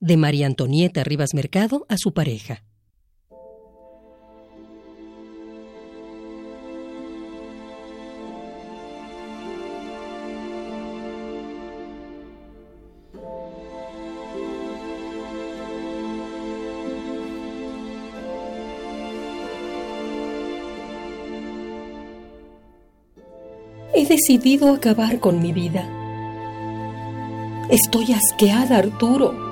de María Antonieta Rivas Mercado a su pareja. He decidido acabar con mi vida. Estoy asqueada, Arturo.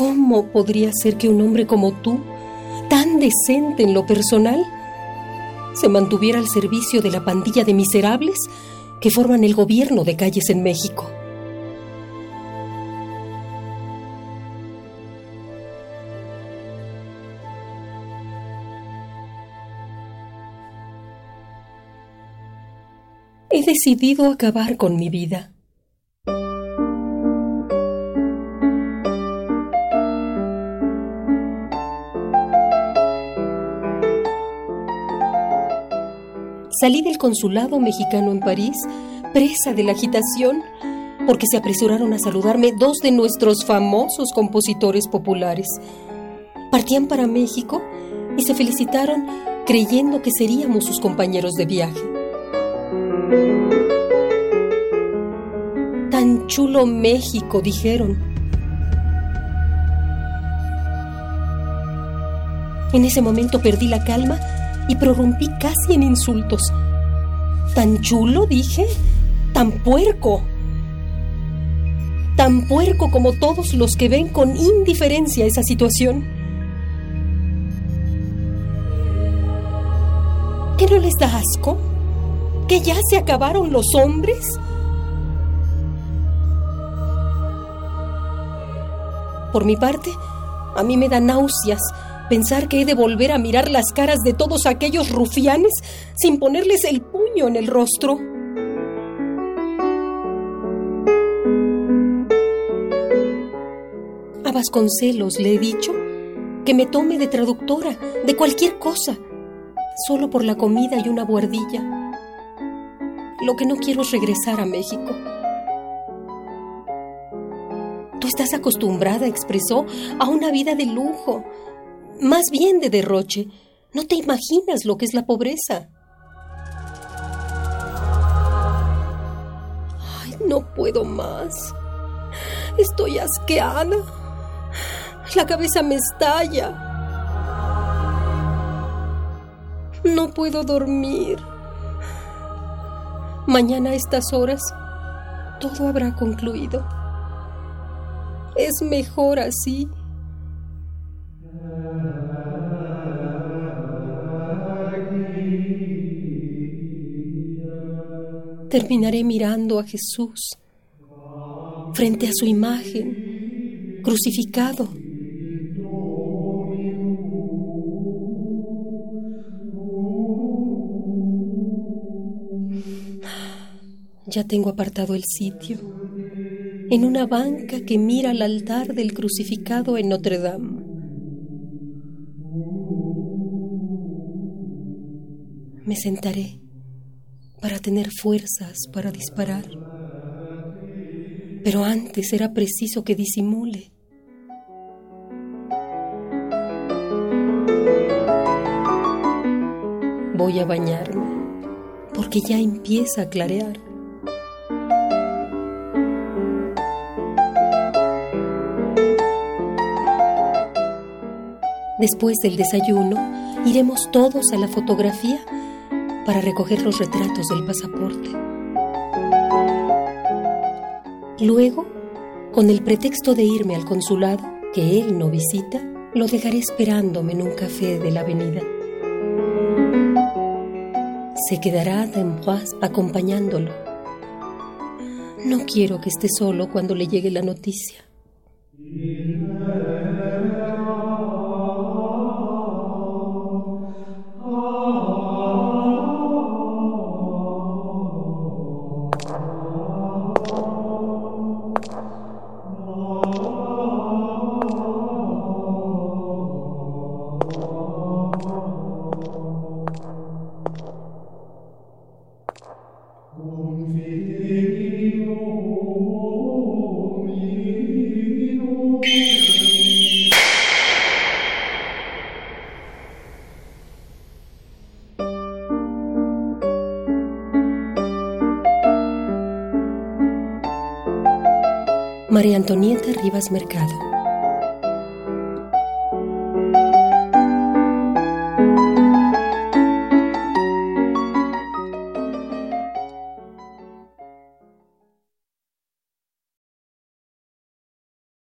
¿Cómo podría ser que un hombre como tú, tan decente en lo personal, se mantuviera al servicio de la pandilla de miserables que forman el gobierno de calles en México? He decidido acabar con mi vida. Salí del consulado mexicano en París, presa de la agitación, porque se apresuraron a saludarme dos de nuestros famosos compositores populares. Partían para México y se felicitaron creyendo que seríamos sus compañeros de viaje. Tan chulo México, dijeron. En ese momento perdí la calma y prorrumpí casi en insultos. ¿Tan chulo? dije. ¿Tan puerco? Tan puerco como todos los que ven con indiferencia esa situación. ¿Qué no les da asco? ¿Que ya se acabaron los hombres? Por mi parte, a mí me da náuseas pensar que he de volver a mirar las caras de todos aquellos rufianes sin ponerles el puño en el rostro. A Vasconcelos le he dicho que me tome de traductora de cualquier cosa, solo por la comida y una buhardilla. Lo que no quiero es regresar a México. Tú estás acostumbrada, expresó, a una vida de lujo, más bien de derroche. No te imaginas lo que es la pobreza. Ay, no puedo más. Estoy asqueada. La cabeza me estalla. No puedo dormir. Mañana a estas horas todo habrá concluido. Es mejor así. Terminaré mirando a Jesús frente a su imagen, crucificado. Ya tengo apartado el sitio, en una banca que mira al altar del crucificado en Notre Dame. Me sentaré para tener fuerzas para disparar. Pero antes era preciso que disimule. Voy a bañarme, porque ya empieza a clarear. Después del desayuno, iremos todos a la fotografía para recoger los retratos del pasaporte. Luego, con el pretexto de irme al consulado, que él no visita, lo dejaré esperándome en un café de la avenida. Se quedará D'Amboise acompañándolo. No quiero que esté solo cuando le llegue la noticia. María Antonieta Rivas Mercado.